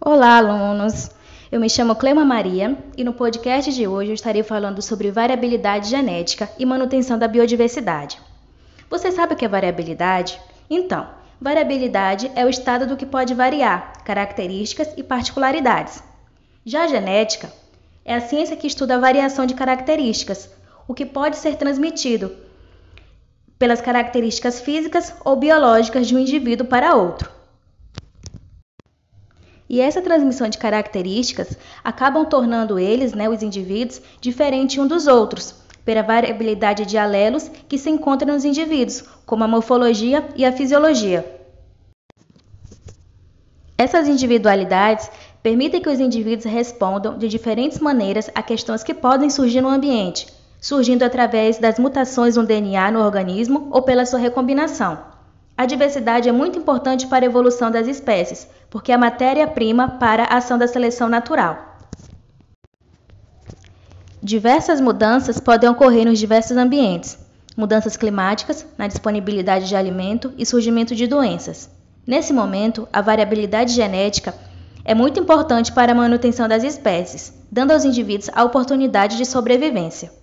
Olá, alunos! Eu me chamo Clema Maria e no podcast de hoje eu estarei falando sobre variabilidade genética e manutenção da biodiversidade. Você sabe o que é variabilidade? Então, variabilidade é o estado do que pode variar, características e particularidades. Já a genética é a ciência que estuda a variação de características, o que pode ser transmitido pelas características físicas ou biológicas de um indivíduo para outro. E essa transmissão de características acabam tornando eles, né, os indivíduos, diferentes um dos outros, pela variabilidade de alelos que se encontram nos indivíduos, como a morfologia e a fisiologia. Essas individualidades permitem que os indivíduos respondam de diferentes maneiras a questões que podem surgir no ambiente, surgindo através das mutações no DNA no organismo ou pela sua recombinação. A diversidade é muito importante para a evolução das espécies, porque é a matéria-prima para a ação da seleção natural. Diversas mudanças podem ocorrer nos diversos ambientes. Mudanças climáticas, na disponibilidade de alimento e surgimento de doenças. Nesse momento, a variabilidade genética é muito importante para a manutenção das espécies, dando aos indivíduos a oportunidade de sobrevivência.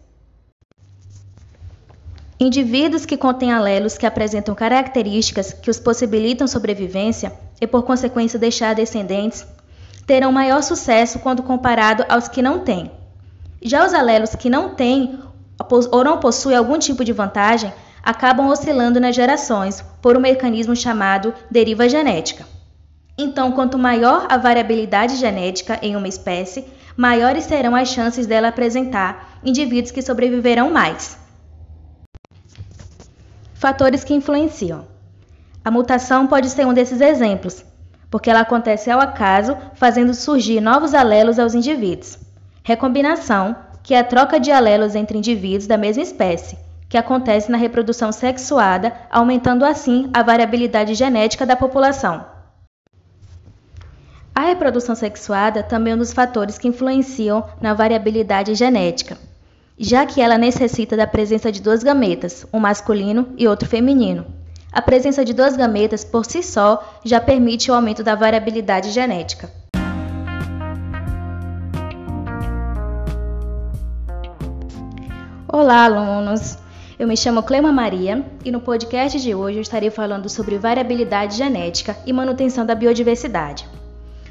Indivíduos que contêm alelos que apresentam características que os possibilitam sobrevivência e, por consequência, deixar descendentes, terão maior sucesso quando comparado aos que não têm. Já os alelos que não têm ou não possuem algum tipo de vantagem acabam oscilando nas gerações por um mecanismo chamado deriva genética. Então, quanto maior a variabilidade genética em uma espécie, maiores serão as chances dela apresentar indivíduos que sobreviverão mais. Fatores que influenciam. A mutação pode ser um desses exemplos, porque ela acontece ao acaso, fazendo surgir novos alelos aos indivíduos. Recombinação, que é a troca de alelos entre indivíduos da mesma espécie, que acontece na reprodução sexuada, aumentando assim a variabilidade genética da população. A reprodução sexuada também é um dos fatores que influenciam na variabilidade genética já que ela necessita da presença de dois gametas, um masculino e outro feminino. A presença de dois gametas por si só já permite o aumento da variabilidade genética. Olá, alunos! Eu me chamo Clema Maria e no podcast de hoje eu estarei falando sobre variabilidade genética e manutenção da biodiversidade.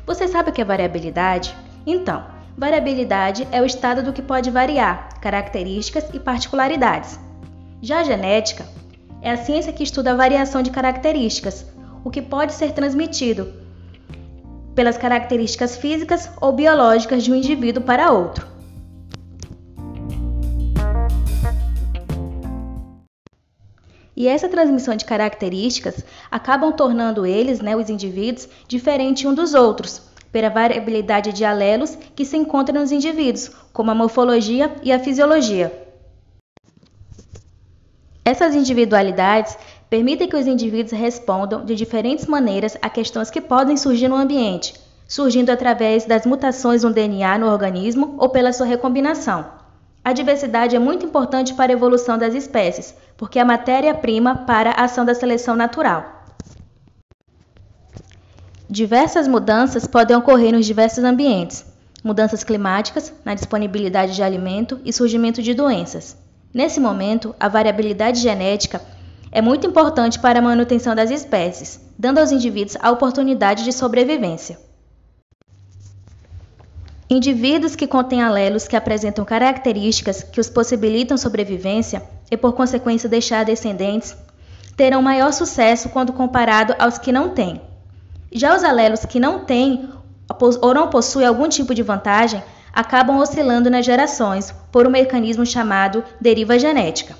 Você sabe o que é variabilidade? Então, Variabilidade é o estado do que pode variar, características e particularidades. Já a genética é a ciência que estuda a variação de características, o que pode ser transmitido pelas características físicas ou biológicas de um indivíduo para outro. E essa transmissão de características acabam tornando eles, né, os indivíduos, diferentes um dos outros, pela variabilidade de alelos que se encontram nos indivíduos, como a morfologia e a fisiologia. Essas individualidades permitem que os indivíduos respondam de diferentes maneiras a questões que podem surgir no ambiente, surgindo através das mutações no DNA no organismo ou pela sua recombinação. A diversidade é muito importante para a evolução das espécies, porque é a matéria-prima para a ação da seleção natural. Diversas mudanças podem ocorrer nos diversos ambientes. Mudanças climáticas, na disponibilidade de alimento e surgimento de doenças. Nesse momento, a variabilidade genética é muito importante para a manutenção das espécies, dando aos indivíduos a oportunidade de sobrevivência. Indivíduos que contêm alelos que apresentam características que os possibilitam sobrevivência e, por consequência, deixar descendentes, terão maior sucesso quando comparado aos que não têm. Já os alelos que não têm ou não possuem algum tipo de vantagem acabam oscilando nas gerações por um mecanismo chamado deriva genética.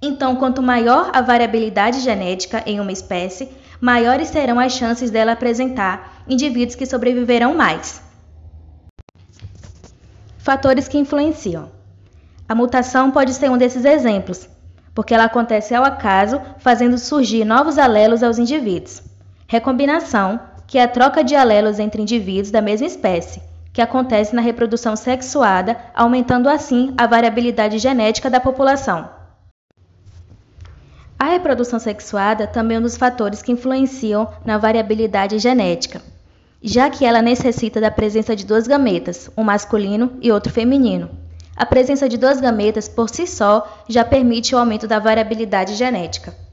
Então, quanto maior a variabilidade genética em uma espécie, maiores serão as chances dela apresentar indivíduos que sobreviverão mais. Fatores que influenciam. A mutação pode ser um desses exemplos, porque ela acontece ao acaso, fazendo surgir novos alelos aos indivíduos. Recombinação, que é a troca de alelos entre indivíduos da mesma espécie, que acontece na reprodução sexuada, aumentando assim a variabilidade genética da população. A reprodução sexuada também é um dos fatores que influenciam na variabilidade genética. já que ela necessita da presença de dois gametas, um masculino e outro feminino. A presença de dois gametas por si só já permite o aumento da variabilidade genética.